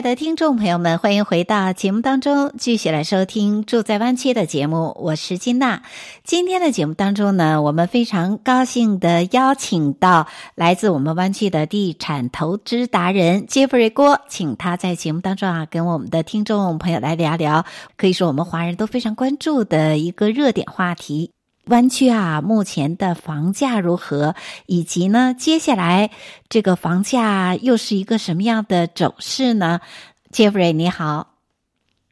爱的听众朋友们，欢迎回到节目当中，继续来收听《住在湾区》的节目。我是金娜。今天的节目当中呢，我们非常高兴的邀请到来自我们湾区的地产投资达人杰弗瑞郭，请他在节目当中啊，跟我们的听众朋友来聊聊，可以说我们华人都非常关注的一个热点话题。湾区啊，目前的房价如何？以及呢，接下来这个房价又是一个什么样的走势呢？Jeffrey，你好。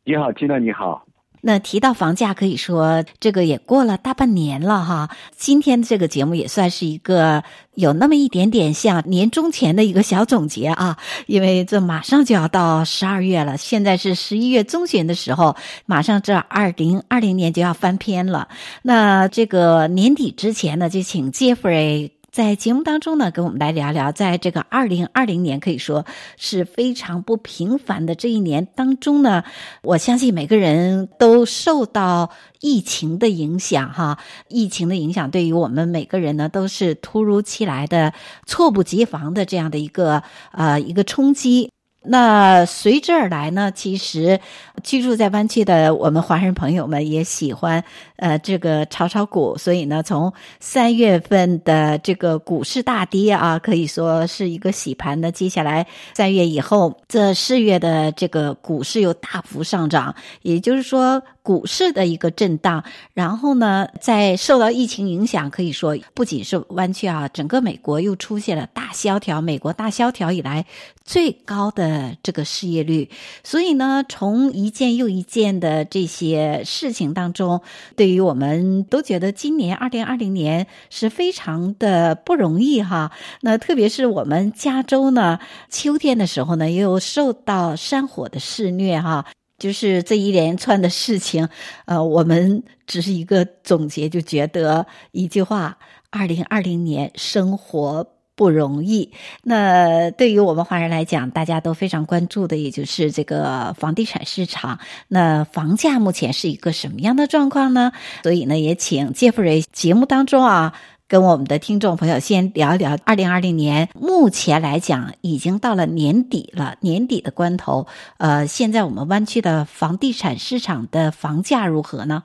你好，金娜，你好。那提到房价，可以说这个也过了大半年了哈。今天这个节目也算是一个有那么一点点像年终前的一个小总结啊，因为这马上就要到十二月了，现在是十一月中旬的时候，马上这二零二零年就要翻篇了。那这个年底之前呢，就请 Jeffrey。在节目当中呢，跟我们来聊聊，在这个二零二零年可以说是非常不平凡的这一年当中呢，我相信每个人都受到疫情的影响，哈，疫情的影响对于我们每个人呢都是突如其来的、猝不及防的这样的一个呃一个冲击。那随之而来呢，其实居住在湾区的我们华人朋友们也喜欢呃这个炒炒股，所以呢，从三月份的这个股市大跌啊，可以说是一个洗盘的。接下来三月以后，这四月的这个股市又大幅上涨，也就是说。股市的一个震荡，然后呢，在受到疫情影响，可以说不仅是湾区啊，整个美国又出现了大萧条，美国大萧条以来最高的这个失业率。所以呢，从一件又一件的这些事情当中，对对于我们都觉得今年二零二零年是非常的不容易哈。那特别是我们加州呢，秋天的时候呢，又受到山火的肆虐哈。就是这一连串的事情，呃，我们只是一个总结，就觉得一句话：二零二零年生活不容易。那对于我们华人来讲，大家都非常关注的，也就是这个房地产市场。那房价目前是一个什么样的状况呢？所以呢，也请杰弗瑞节目当中啊。跟我们的听众朋友先聊一聊，二零二零年目前来讲已经到了年底了，年底的关头，呃，现在我们湾区的房地产市场的房价如何呢？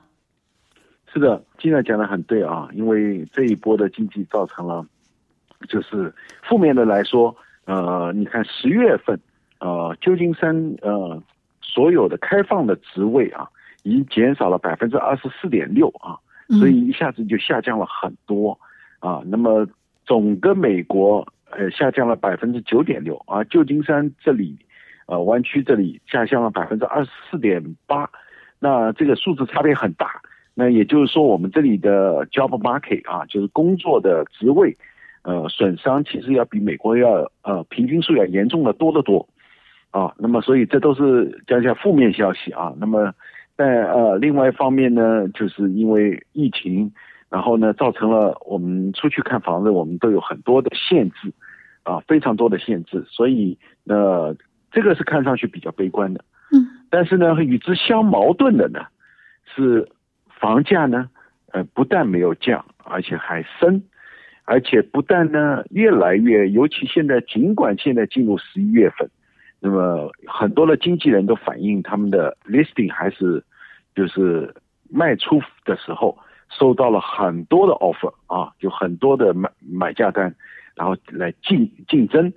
是的，金娜讲的很对啊，因为这一波的经济造成了，就是负面的来说，呃，你看十月份，呃，旧金山呃所有的开放的职位啊，已经减少了百分之二十四点六啊，所以一下子就下降了很多。嗯啊，那么总个美国呃下降了百分之九点六啊，旧金山这里，呃湾区这里下降了百分之二十四点八，那这个数字差别很大。那也就是说，我们这里的 job market 啊，就是工作的职位，呃损伤其实要比美国要呃平均数要严重的多得多啊。那么所以这都是讲讲负面消息啊。那么但呃另外一方面呢，就是因为疫情。然后呢，造成了我们出去看房子，我们都有很多的限制，啊，非常多的限制，所以呃，这个是看上去比较悲观的。嗯，但是呢，与之相矛盾的呢，是房价呢，呃，不但没有降，而且还升，而且不但呢，越来越，尤其现在，尽管现在进入十一月份，那么很多的经纪人都反映他们的 listing 还是就是卖出的时候。收到了很多的 offer 啊，就很多的买买价单，然后来竞竞争。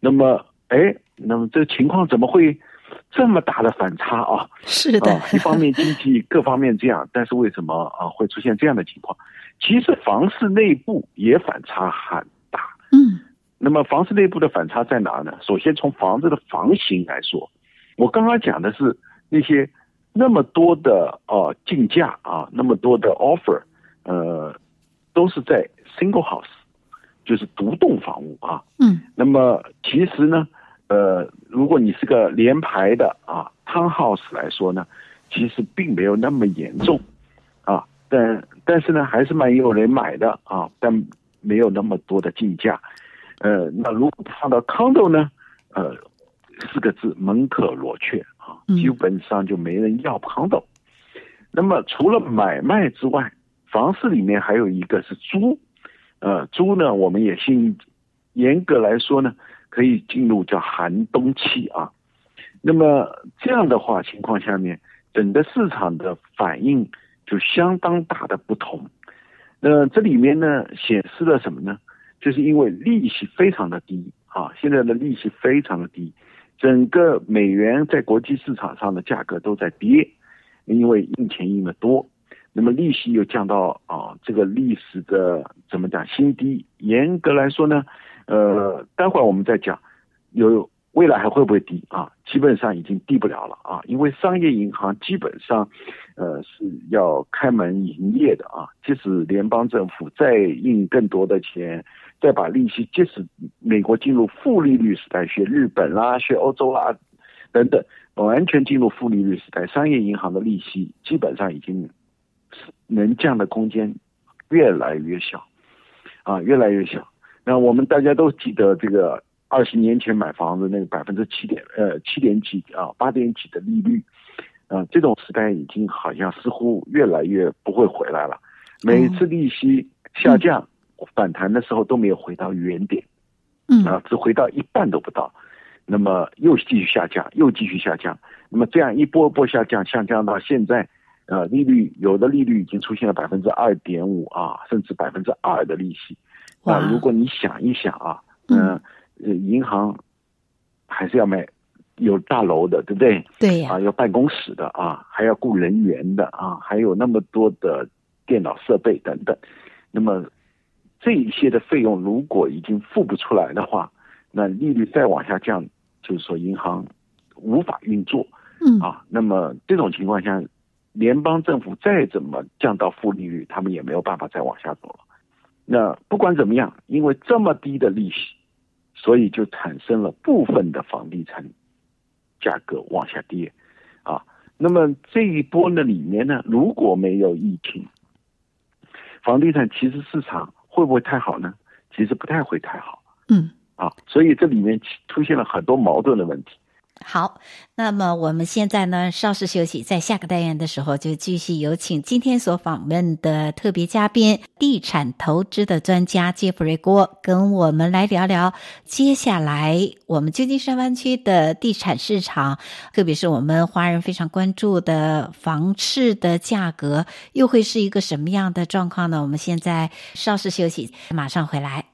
那么，哎，那么这情况怎么会这么大的反差啊？是的，啊、一方面经济各方面这样，但是为什么啊会出现这样的情况？其实房市内部也反差很大。嗯，那么房市内部的反差在哪呢？首先从房子的房型来说，我刚刚讲的是那些。那么多的啊竞价啊，那么多的 offer，呃，都是在 single house，就是独栋房屋啊。嗯。那么其实呢，呃，如果你是个联排的啊 townhouse 来说呢，其实并没有那么严重啊，但但是呢，还是蛮有人买的啊，但没有那么多的竞价。呃，那如果放到 condo 呢？呃，四个字门可罗雀啊，基本上就没人要 condo。嗯、那么除了买卖之外，房市里面还有一个是租。呃，租呢，我们也信，严格来说呢，可以进入叫寒冬期啊。那么这样的话情况下面，整个市场的反应就相当大的不同。那这里面呢，显示了什么呢？就是因为利息非常的低啊，现在的利息非常的低，整个美元在国际市场上的价格都在跌，因为印钱印的多，那么利息又降到啊这个历史的怎么讲新低。严格来说呢，呃，待会儿我们再讲有。未来还会不会低啊？基本上已经低不了了啊，因为商业银行基本上，呃是要开门营业的啊。即使联邦政府再印更多的钱，再把利息，即使美国进入负利率时代，学日本啦，学欧洲啦，等等，完全进入负利率时代，商业银行的利息基本上已经能降的空间越来越小，啊，越来越小。那我们大家都记得这个。二十年前买房子那个百分之七点呃七点几啊八点几的利率，啊、呃、这种时代已经好像似乎越来越不会回来了。每次利息下降、嗯、反弹的时候都没有回到原点，嗯啊只回到一半都不到，那么又继续下降又继续下降，那么这样一波波下降下降到现在，呃利率有的利率已经出现了百分之二点五啊甚至百分之二的利息，啊如果你想一想啊嗯。呃呃，银行还是要买有大楼的，对不对？对呀。啊，有办公室的啊，还要雇人员的啊，还有那么多的电脑设备等等。那么这一些的费用如果已经付不出来的话，那利率再往下降，就是说银行无法运作。嗯。啊，那么这种情况下，联邦政府再怎么降到负利率，他们也没有办法再往下走了。那不管怎么样，因为这么低的利息。所以就产生了部分的房地产价格往下跌，啊，那么这一波呢里面呢，如果没有疫情，房地产其实市场会不会太好呢？其实不太会太好，嗯，啊，所以这里面出现了很多矛盾的问题。好，那么我们现在呢，稍事休息，在下个单元的时候就继续有请今天所访问的特别嘉宾，地产投资的专家杰弗瑞郭，跟我们来聊聊接下来我们旧金山湾区的地产市场，特别是我们华人非常关注的房市的价格，又会是一个什么样的状况呢？我们现在稍事休息，马上回来。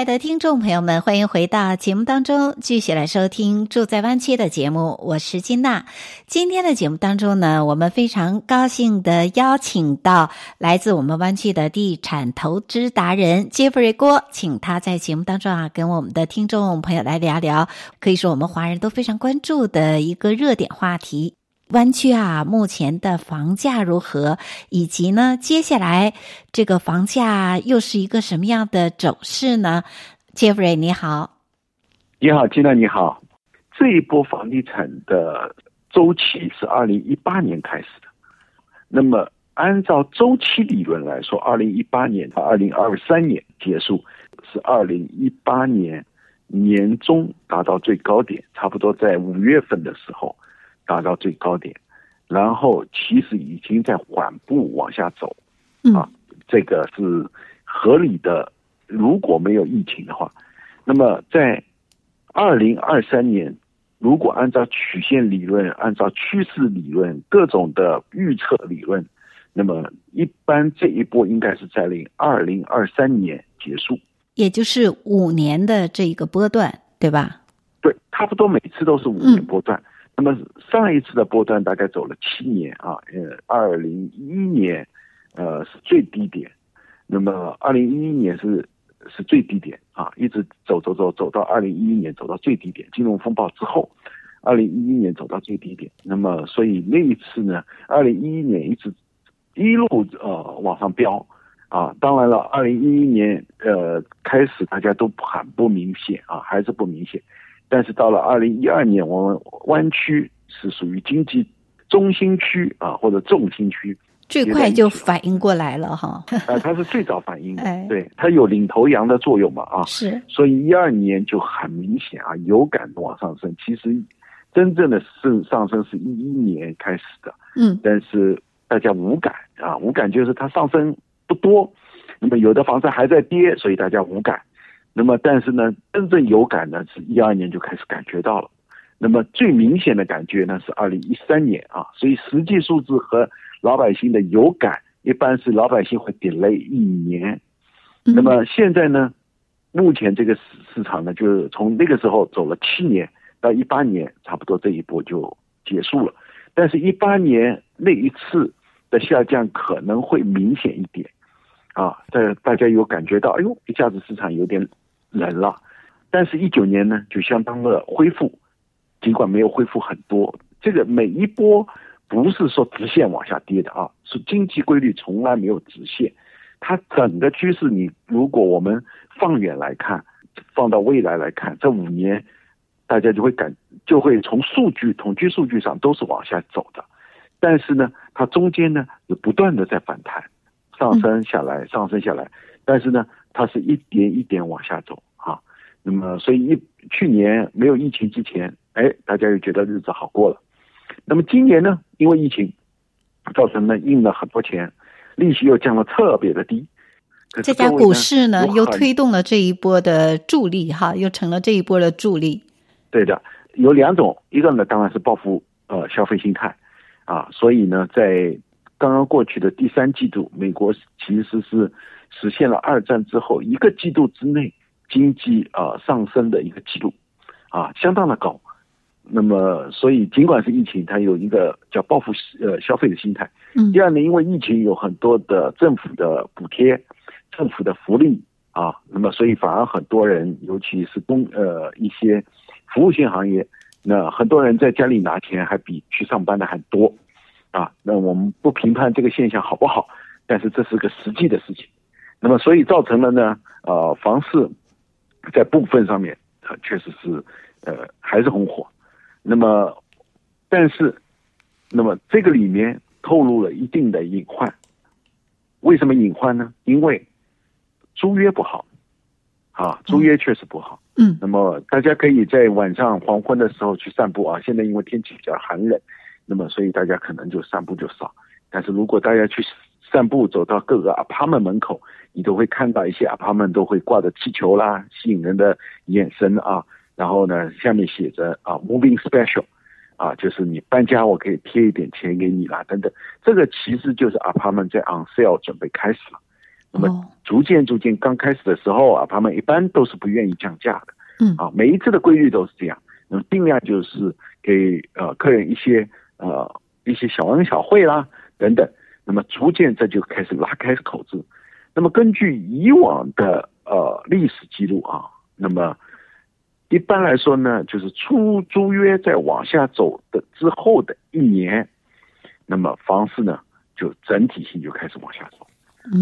爱的听众朋友们，欢迎回到节目当中，继续来收听《住在湾区》的节目。我是金娜。今天的节目当中呢，我们非常高兴的邀请到来自我们湾区的地产投资达人杰弗瑞郭，请他在节目当中啊，跟我们的听众朋友来聊聊，可以说我们华人都非常关注的一个热点话题。湾区啊，目前的房价如何？以及呢，接下来这个房价又是一个什么样的走势呢？杰弗瑞，你好。你好，金娜，你好。这一波房地产的周期是二零一八年开始的。那么，按照周期理论来说，二零一八年到二零二三年结束，是二零一八年年中达到最高点，差不多在五月份的时候。达到最高点，然后其实已经在缓步往下走，啊，这个是合理的。如果没有疫情的话，那么在二零二三年，如果按照曲线理论、按照趋势理论、各种的预测理论，那么一般这一波应该是在零二零二三年结束，也就是五年的这一个波段，对吧？对。差不多每次都是五年波段。那么上一次的波段大概走了七年啊，呃，二零一一年，呃是最低点，那么二零一一年是是最低点啊，一直走走走走到二零一一年走到最低点，金融风暴之后，二零一一年走到最低点，那么所以那一次呢，二零一一年一直一路呃往上飙啊，当然了，二零一一年呃开始大家都很不明显啊，还是不明显。但是到了二零一二年，我们湾区是属于经济中心区啊，或者重心区，最快就反应过来了哈。啊，它是最早反应的，对，它有领头羊的作用嘛啊。是。所以一二年就很明显啊，有感往上升。其实真正的是上升是一一年开始的，嗯，但是大家无感啊，无感就是它上升不多，那么有的房子还在跌，所以大家无感。那么，但是呢，真正有感呢，是一二年就开始感觉到了。那么最明显的感觉呢，是二零一三年啊。所以实际数字和老百姓的有感，一般是老百姓会 delay 一年。那么现在呢，目前这个市市场呢，就是从那个时候走了七年到一八年，差不多这一波就结束了。但是，一八年那一次的下降可能会明显一点啊。大大家有感觉到，哎呦，一下子市场有点。冷了，但是，一九年呢，就相当的恢复，尽管没有恢复很多。这个每一波不是说直线往下跌的啊，是经济规律从来没有直线。它整个趋势，你如果我们放远来看，放到未来来看，这五年，大家就会感就会从数据统计数据上都是往下走的。但是呢，它中间呢有不断的在反弹，上升下来，上升下来，但是呢。它是一点一点往下走啊，那么所以一去年没有疫情之前，哎，大家又觉得日子好过了。那么今年呢，因为疫情造成了印了很多钱，利息又降了特别的低，这家股市呢又推动了这一波的助力哈，又成了这一波的助力。对的，有两种，一个呢当然是报复呃消费心态啊，所以呢在刚刚过去的第三季度，美国其实是。实现了二战之后一个季度之内经济啊、呃、上升的一个记录，啊，相当的高。那么，所以尽管是疫情，它有一个叫报复呃消费的心态。嗯。第二呢，因为疫情有很多的政府的补贴、政府的福利啊，那么所以反而很多人，尤其是工呃一些服务性行业，那很多人在家里拿钱还比去上班的还多啊。那我们不评判这个现象好不好，但是这是个实际的事情。那么，所以造成了呢，呃，房市在部分上面，呃，确实是，呃，还是很火。那么，但是，那么这个里面透露了一定的隐患。为什么隐患呢？因为租约不好，啊，租约确实不好。嗯。那么大家可以在晚上黄昏的时候去散步啊。现在因为天气比较寒冷，那么所以大家可能就散步就少。但是如果大家去散步走到各个 apartment 门口，你都会看到一些 apartment 都会挂着气球啦，吸引人的眼神啊。然后呢，下面写着啊，moving special，啊，就是你搬家我可以贴一点钱给你啦，等等。这个其实就是 apartment 在 on sale 准备开始了。那么逐渐逐渐刚开始的时候，apartment 一般都是不愿意降价的。嗯。啊，每一次的规律都是这样。那么定量就是给呃客人一些呃一些小恩小惠啦，等等。那么逐渐这就开始拉开口子。那么根据以往的呃历史记录啊，那么一般来说呢，就是出租约在往下走的之后的一年，那么房市呢就整体性就开始往下走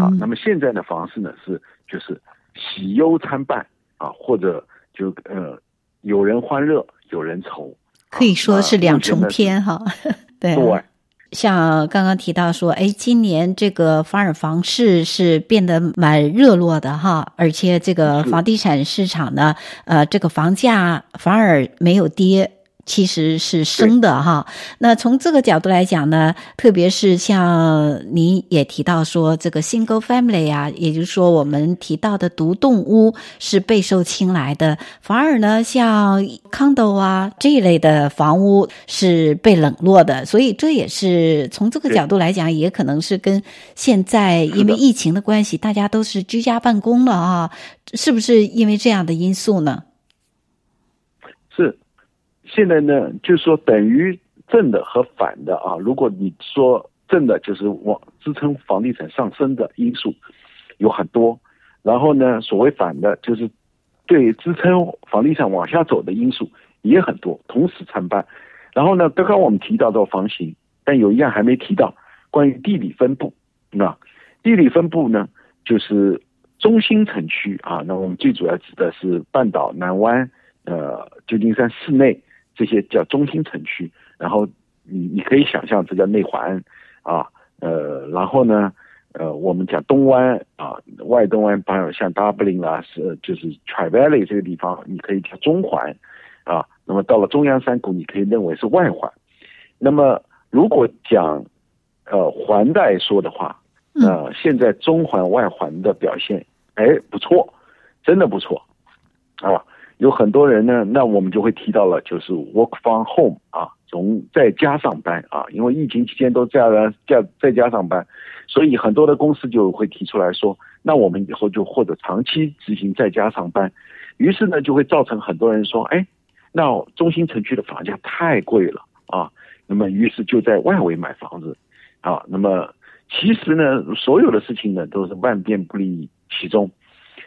啊。那么现在的房市呢是就是喜忧参半啊，或者就呃有人欢乐有人愁，可以说是两重天哈。对。对。像刚刚提到说，哎，今年这个反而房市是变得蛮热络的哈，而且这个房地产市场呢，呃，这个房价反而没有跌。其实是生的哈，那从这个角度来讲呢，特别是像您也提到说这个 single family 啊，也就是说我们提到的独栋屋是备受青睐的，反而呢像 condo 啊这一类的房屋是被冷落的，所以这也是从这个角度来讲，也可能是跟现在因为疫情的关系，大家都是居家办公了啊，是不是因为这样的因素呢？现在呢，就是说等于正的和反的啊。如果你说正的，就是往支撑房地产上升的因素有很多，然后呢，所谓反的，就是对支撑房地产往下走的因素也很多，同时参半。然后呢，刚刚我们提到的房型，但有一样还没提到，关于地理分布。那地理分布呢，就是中心城区啊。那我们最主要指的是半岛、南湾、呃，旧金山市内。这些叫中心城区，然后你你可以想象这叫内环啊，呃，然后呢，呃，我们讲东湾啊，外东湾，包括像 Dublin 啦，是就是 Tri-Valley 这个地方，你可以叫中环啊。那么到了中央山谷，你可以认为是外环。那么如果讲呃环带说的话，呃，现在中环外环的表现哎不错，真的不错啊。有很多人呢，那我们就会提到了，就是 work from home 啊，从在家上班啊，因为疫情期间都在家在在家上班，所以很多的公司就会提出来说，那我们以后就或者长期执行在家上班，于是呢，就会造成很多人说，哎，那中心城区的房价太贵了啊，那么于是就在外围买房子啊，那么其实呢，所有的事情呢都是万变不离其宗。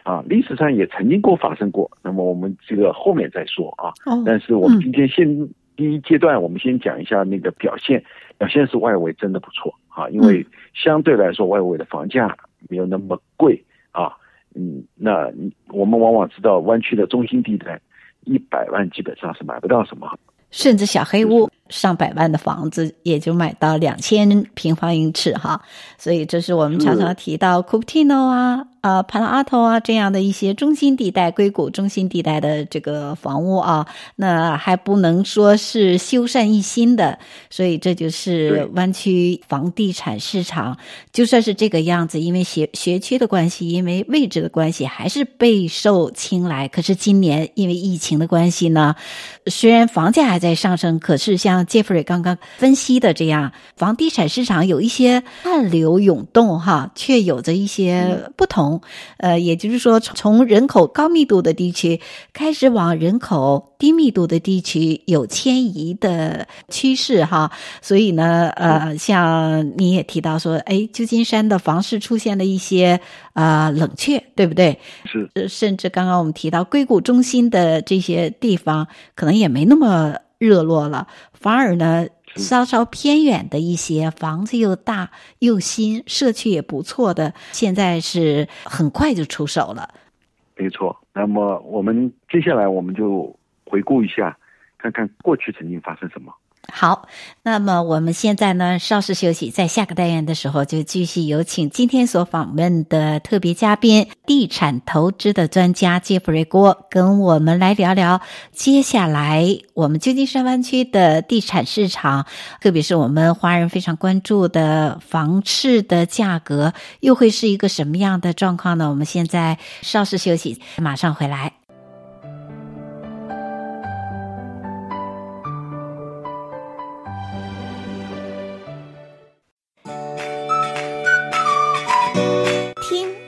啊，历史上也曾经过发生过，那么我们这个后面再说啊。哦。但是我们今天先、嗯、第一阶段，我们先讲一下那个表现，表现是外围真的不错啊，因为相对来说外围的房价没有那么贵啊。嗯，那我们往往知道湾区的中心地带，一百万基本上是买不到什么。甚至小黑屋上百万的房子也就买到两千平方英尺哈，所以这是我们常常提到 Cupertino 啊。啊，帕拉阿托啊，这样的一些中心地带、硅谷中心地带的这个房屋啊，那还不能说是修缮一新的，所以这就是湾区房地产市场，就算是这个样子，因为学学区的关系，因为位置的关系，还是备受青睐。可是今年因为疫情的关系呢，虽然房价还在上升，可是像 Jeffrey 刚刚分析的这样，房地产市场有一些暗流涌动哈，却有着一些不同。呃，也就是说，从人口高密度的地区开始往人口低密度的地区有迁移的趋势哈，所以呢，呃，像你也提到说，哎，旧金山的房市出现了一些啊、呃、冷却，对不对？是，甚至刚刚我们提到硅谷中心的这些地方，可能也没那么热络了，反而呢。稍稍偏远的一些房子又大又新，社区也不错的，现在是很快就出手了。没错，那么我们接下来我们就回顾一下，看看过去曾经发生什么。好，那么我们现在呢，稍事休息，在下个单元的时候就继续有请今天所访问的特别嘉宾，地产投资的专家杰弗瑞郭，跟我们来聊聊接下来我们旧金山湾区的地产市场，特别是我们华人非常关注的房市的价格，又会是一个什么样的状况呢？我们现在稍事休息，马上回来。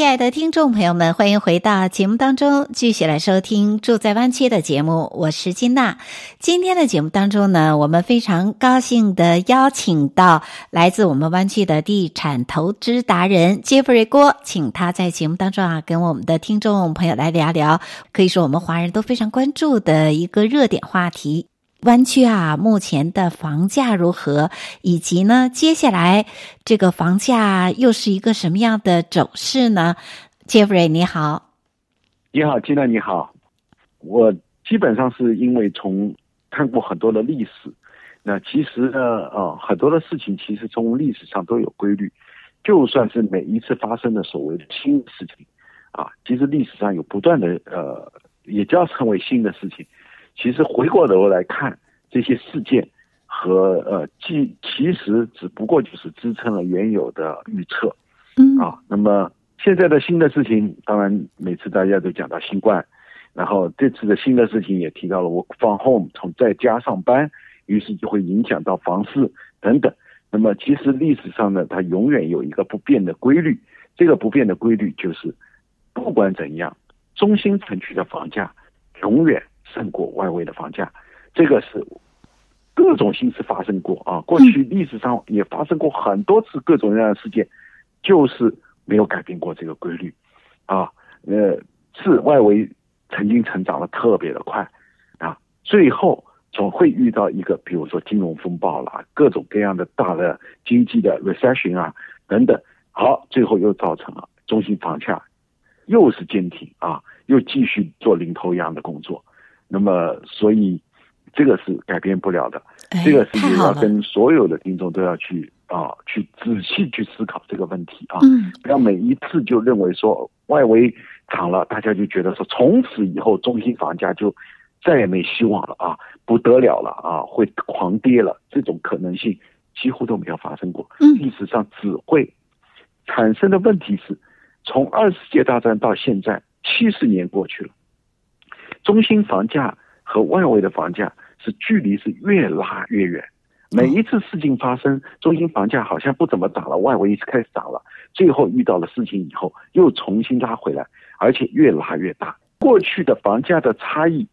亲爱的听众朋友们，欢迎回到节目当中，继续来收听《住在湾区》的节目。我是金娜。今天的节目当中呢，我们非常高兴的邀请到来自我们湾区的地产投资达人杰弗瑞郭，请他在节目当中啊，跟我们的听众朋友来聊聊，可以说我们华人都非常关注的一个热点话题。湾区啊，目前的房价如何？以及呢，接下来这个房价又是一个什么样的走势呢？Jeffrey，你好。你好，金娜，你好。我基本上是因为从看过很多的历史，那其实呢，啊，很多的事情其实从历史上都有规律。就算是每一次发生的所谓的新事情，啊，其实历史上有不断的呃，也叫成为新的事情。其实回过头来看这些事件，和呃，其其实只不过就是支撑了原有的预测，嗯啊，那么现在的新的事情，当然每次大家都讲到新冠，然后这次的新的事情也提到了 work from home，从在家上班，于是就会影响到房市等等。那么其实历史上呢，它永远有一个不变的规律，这个不变的规律就是，不管怎样，中心城区的房价永远胜过外围的房价，这个是。各种形式发生过啊，过去历史上也发生过很多次各种各样的事件，就是没有改变过这个规律，啊，呃，是外围曾经成长的特别的快，啊，最后总会遇到一个，比如说金融风暴啦，各种各样的大的经济的 recession 啊等等，好，最后又造成了中心房价又是坚挺啊，又继续做领头羊的工作，那么所以。这个是改变不了的，哎、这个事情要跟所有的听众都要去啊，去仔细去思考这个问题啊，嗯，不要每一次就认为说外围涨了，大家就觉得说从此以后中心房价就再也没希望了啊，不得了了啊，会狂跌了，这种可能性几乎都没有发生过。嗯，历史上只会产生的问题是，从二次世界大战到现在七十年过去了，中心房价。和外围的房价是距离是越拉越远，每一次事情发生，中心房价好像不怎么涨了，外围开始涨了，最后遇到了事情以后又重新拉回来，而且越拉越大。过去的房价的差异，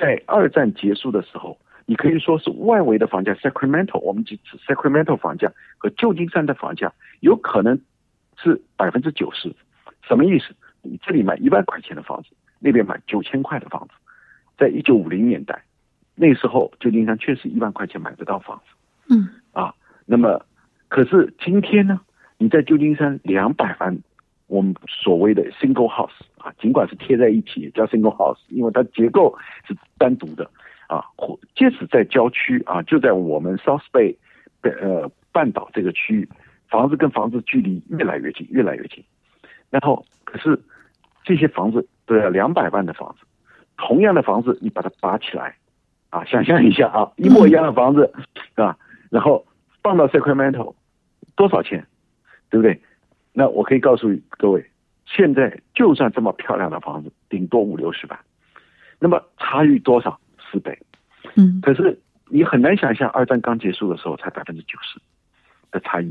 在二战结束的时候，你可以说是外围的房价 Sacramento，我们只指 Sacramento 房价和旧金山的房价有可能是百分之九十，什么意思？你这里买一万块钱的房子，那边买九千块的房子。在一九五零年代，那时候旧金山确实一万块钱买不到房子，嗯啊，那么可是今天呢？你在旧金山两百万，我们所谓的 single house 啊，尽管是贴在一起也叫 single house，因为它结构是单独的啊，或即使在郊区啊，就在我们 South Bay 呃半岛这个区域，房子跟房子距离越来越近，越来越近，然后可是这些房子都要两百万的房子。同样的房子，你把它拔起来，啊，想象一下啊，一模一样的房子，是吧，然后放到 Sacramento，多少钱，对不对？那我可以告诉各位，现在就算这么漂亮的房子，顶多五六十万，那么差异多少？四倍。嗯。可是你很难想象，二战刚结束的时候才百分之九十的差异。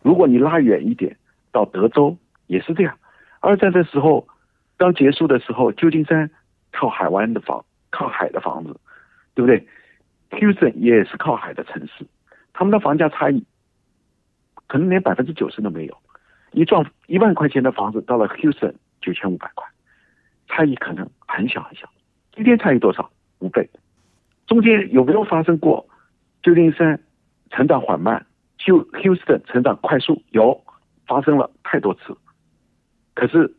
如果你拉远一点，到德州也是这样。二战的时候刚结束的时候，旧金山。靠海湾的房，靠海的房子，对不对？Houston 也是靠海的城市，他们的房价差异可能连百分之九十都没有。一幢一万块钱的房子到了 Houston 九千五百块，差异可能很小很小。今天差异多少？五倍。中间有没有发生过？旧金山成长缓慢，就 Houston 成长快速，有发生了太多次。可是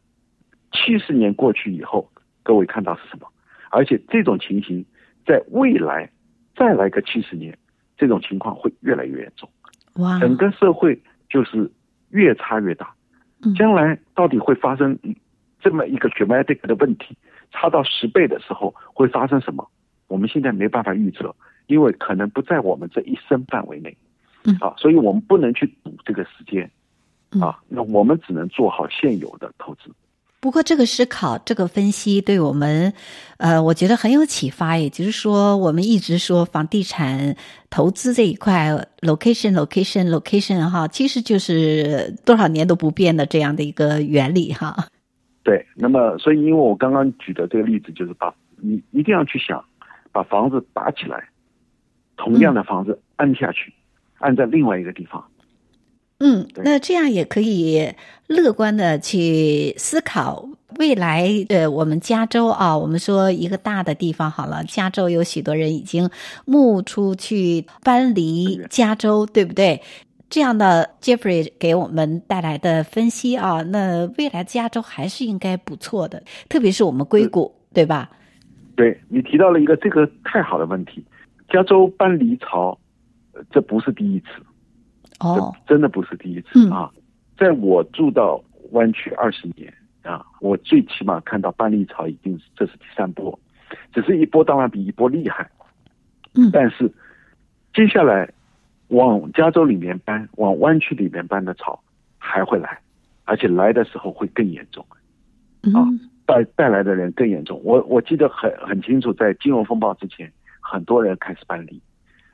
七十年过去以后。各位看到是什么？而且这种情形在未来再来个七十年，这种情况会越来越严重。哇！整个社会就是越差越大。将来到底会发生这么一个 dramatic 的问题，差到十倍的时候会发生什么？我们现在没办法预测，因为可能不在我们这一生范围内。嗯。啊，所以我们不能去赌这个时间。啊，那我们只能做好现有的投资。不过，这个思考、这个分析对我们，呃，我觉得很有启发。也就是说，我们一直说房地产投资这一块，location、location、location，哈，其实就是多少年都不变的这样的一个原理，哈。对，那么，所以，因为我刚刚举的这个例子，就是把你一定要去想，把房子拔起来，同样的房子按下去，按、在另外一个地方。嗯，那这样也可以乐观的去思考未来。呃，我们加州啊，我们说一个大的地方好了，加州有许多人已经目出去搬离加州，对不对？这样的 Jeffrey 给我们带来的分析啊，那未来加州还是应该不错的，特别是我们硅谷，对吧？对，你提到了一个这个太好的问题，加州搬离潮，这不是第一次。哦，真的不是第一次啊！在我住到湾区二十年啊，我最起码看到搬离潮已经是这是第三波，只是一波当然比一波厉害。嗯，但是接下来往加州里面搬，往湾区里面搬的潮还会来，而且来的时候会更严重，啊，带带来的人更严重。我我记得很很清楚，在金融风暴之前，很多人开始搬离，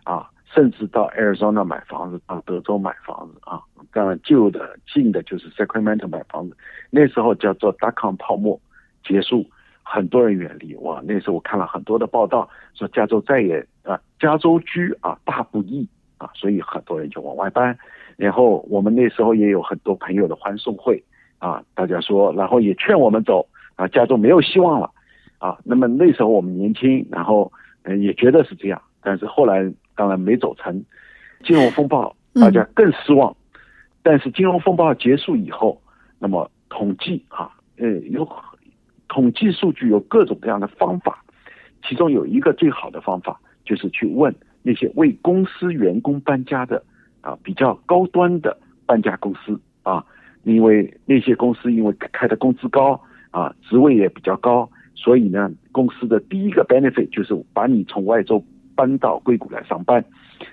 啊，甚至到 Arizona 买房子，到德州买房子啊。当然旧的近的就是 Sacramento 买房子，那时候叫做 dot-com 泡沫结束。很多人远离哇！那时候我看了很多的报道，说加州再也啊，加州居啊大不易啊，所以很多人就往外搬。然后我们那时候也有很多朋友的欢送会啊，大家说，然后也劝我们走啊，加州没有希望了啊。那么那时候我们年轻，然后也觉得是这样，但是后来当然没走成。金融风暴大家更失望，但是金融风暴结束以后，那么统计啊，呃有。统计数据有各种各样的方法，其中有一个最好的方法就是去问那些为公司员工搬家的啊，比较高端的搬家公司啊，因为那些公司因为开的工资高啊，职位也比较高，所以呢，公司的第一个 benefit 就是把你从外州搬到硅谷来上班，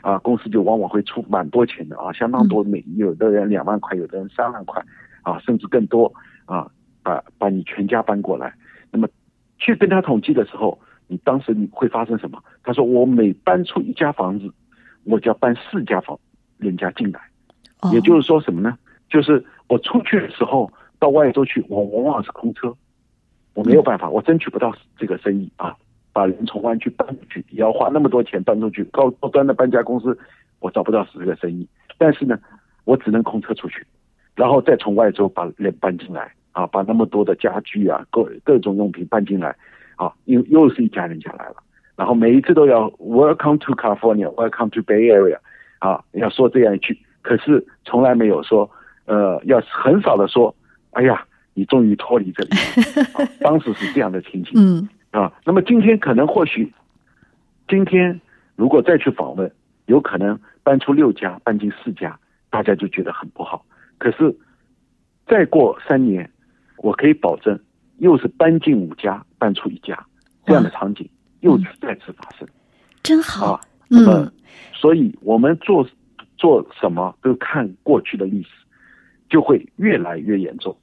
啊，公司就往往会出蛮多钱的啊，相当多，每有的人两万块，有的人三万块啊，甚至更多啊。把把你全家搬过来，那么去跟他统计的时候，你当时你会发生什么？他说我每搬出一家房子，我就要搬四家房人家进来，也就是说什么呢？就是我出去的时候到外州去，我往往是空车，我没有办法，我争取不到这个生意啊。把人从湾区搬出去，也要花那么多钱搬出去，高高端的搬家公司，我找不到这个生意。但是呢，我只能空车出去，然后再从外州把人搬进来。啊，把那么多的家具啊，各各种用品搬进来，啊，又又是一家人家来了，然后每一次都要 Welcome to California，Welcome to Bay Area，啊，要说这样一句，可是从来没有说，呃，要很少的说，哎呀，你终于脱离这里，啊，当时是这样的情景，嗯，啊，那么今天可能或许，今天如果再去访问，有可能搬出六家，搬进四家，大家就觉得很不好，可是再过三年。我可以保证，又是搬进五家，搬出一家，这样的场景又再次发生，真好。啊，那么，所以我们做做什么都看过去的历史，就会越来越严重。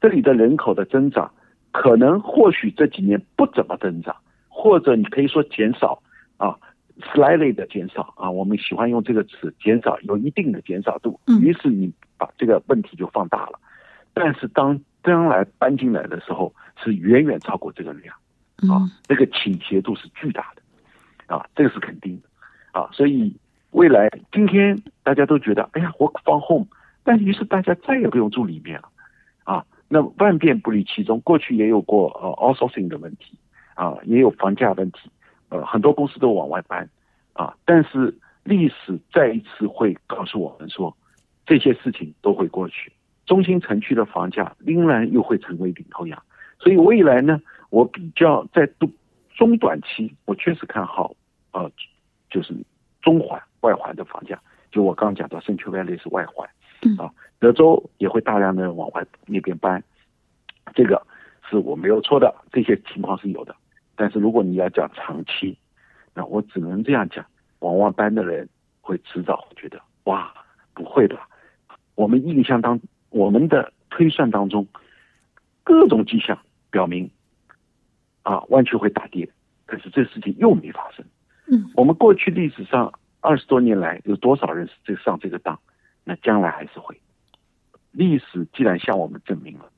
这里的人口的增长，可能或许这几年不怎么增长，或者你可以说减少啊，slightly 的减少啊，我们喜欢用这个词，减少有一定的减少度。于是你把这个问题就放大了。但是当将来搬进来的时候，是远远超过这个量，啊，这个倾斜度是巨大的，啊，这个是肯定的，啊，所以未来今天大家都觉得，哎呀，work from home，但于是大家再也不用住里面了，啊，那万变不离其宗，过去也有过呃 outsourcing 的问题，啊，也有房价问题，呃，很多公司都往外搬，啊，但是历史再一次会告诉我们说，这些事情都会过去。中心城区的房价仍然又会成为领头羊，所以未来呢，我比较在中中短期，我确实看好，呃，就是中环外环的房价。就我刚刚讲到，Central Valley 是外环，啊，德州也会大量的往外那边搬，这个是我没有错的，这些情况是有的。但是如果你要讲长期，那我只能这样讲，往外搬的人会迟早会觉得，哇，不会的，我们印象当。我们的推算当中，各种迹象表明，啊，湾区会大跌，可是这事情又没发生。嗯，我们过去历史上二十多年来有多少人是这上这个当？那将来还是会。历史既然向我们证明了，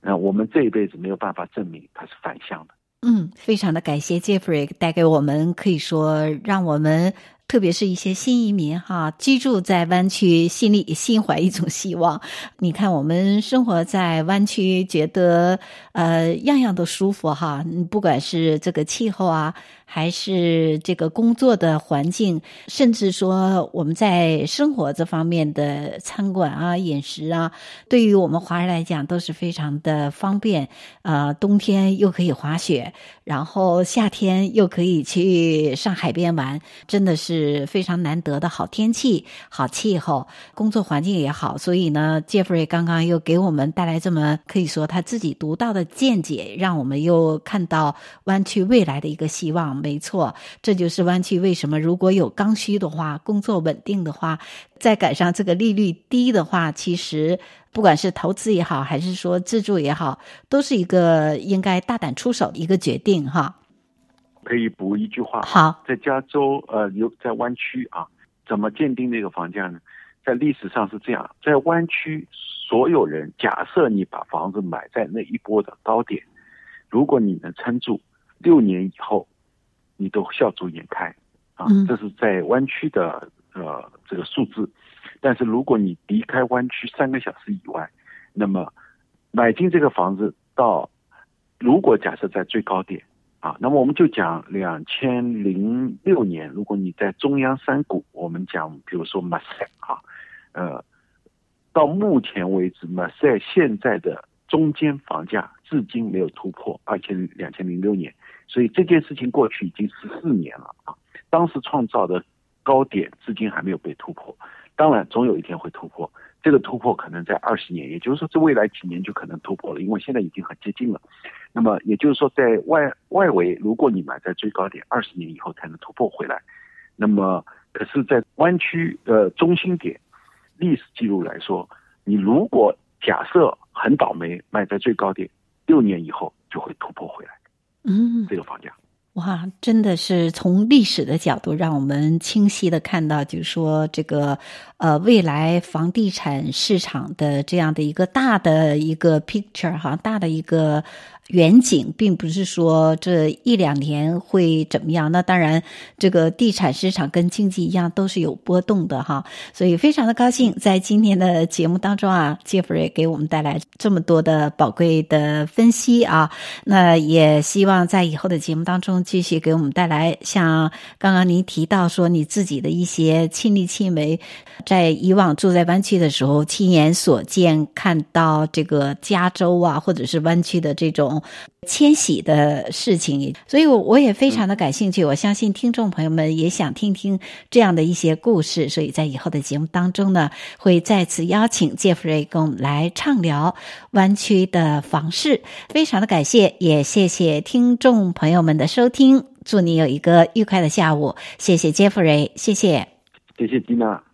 那我们这一辈子没有办法证明它是反向的。嗯，非常的感谢 Jeffrey 带给我们，可以说让我们。特别是一些新移民哈，居住在湾区，心里 心怀一种希望。你看，我们生活在湾区，觉得呃样样都舒服哈。不管是这个气候啊，还是这个工作的环境，甚至说我们在生活这方面的餐馆啊、饮食啊，对于我们华人来讲都是非常的方便。呃，冬天又可以滑雪，然后夏天又可以去上海边玩，真的是。是非常难得的好天气、好气候，工作环境也好。所以呢，Jeffrey 刚刚又给我们带来这么可以说他自己独到的见解，让我们又看到湾区未来的一个希望。没错，这就是湾区为什么如果有刚需的话，工作稳定的话，再赶上这个利率低的话，其实。不管是投资也好，还是说自住也好，都是一个应该大胆出手的一个决定哈。可以补一句话。好，在加州呃，有在湾区啊，怎么鉴定这个房价呢？在历史上是这样，在湾区所有人，假设你把房子买在那一波的高点，如果你能撑住六年以后，你都笑逐颜开啊。嗯。这是在湾区的呃这个数字。但是如果你离开湾区三个小时以外，那么买进这个房子到，如果假设在最高点啊，那么我们就讲两千零六年，如果你在中央山谷，我们讲比如说马赛啊，呃，到目前为止，马赛现在的中间房价至今没有突破二千两千零六年，所以这件事情过去已经十四年了啊，当时创造的高点至今还没有被突破。当然，总有一天会突破。这个突破可能在二十年，也就是说，这未来几年就可能突破了，因为现在已经很接近了。那么，也就是说，在外外围，如果你买在最高点，二十年以后才能突破回来。那么，可是，在湾区的中心点，历史记录来说，你如果假设很倒霉买在最高点，六年以后就会突破回来。嗯，这个房价。哇，真的是从历史的角度，让我们清晰的看到，就是说这个呃未来房地产市场的这样的一个大的一个 picture 哈，大的一个。远景并不是说这一两年会怎么样，那当然，这个地产市场跟经济一样都是有波动的哈，所以非常的高兴在今天的节目当中啊，Jeffrey 给我们带来这么多的宝贵的分析啊，那也希望在以后的节目当中继续给我们带来像刚刚您提到说你自己的一些亲力亲为，在以往住在湾区的时候亲眼所见看到这个加州啊或者是湾区的这种。迁徙的事情，所以我我也非常的感兴趣。我相信听众朋友们也想听听这样的一些故事，所以在以后的节目当中呢，会再次邀请 Jeffrey 跟我们来畅聊湾区的房事。非常的感谢，也谢谢听众朋友们的收听。祝你有一个愉快的下午。谢谢 Jeffrey，谢谢，谢谢 Tina。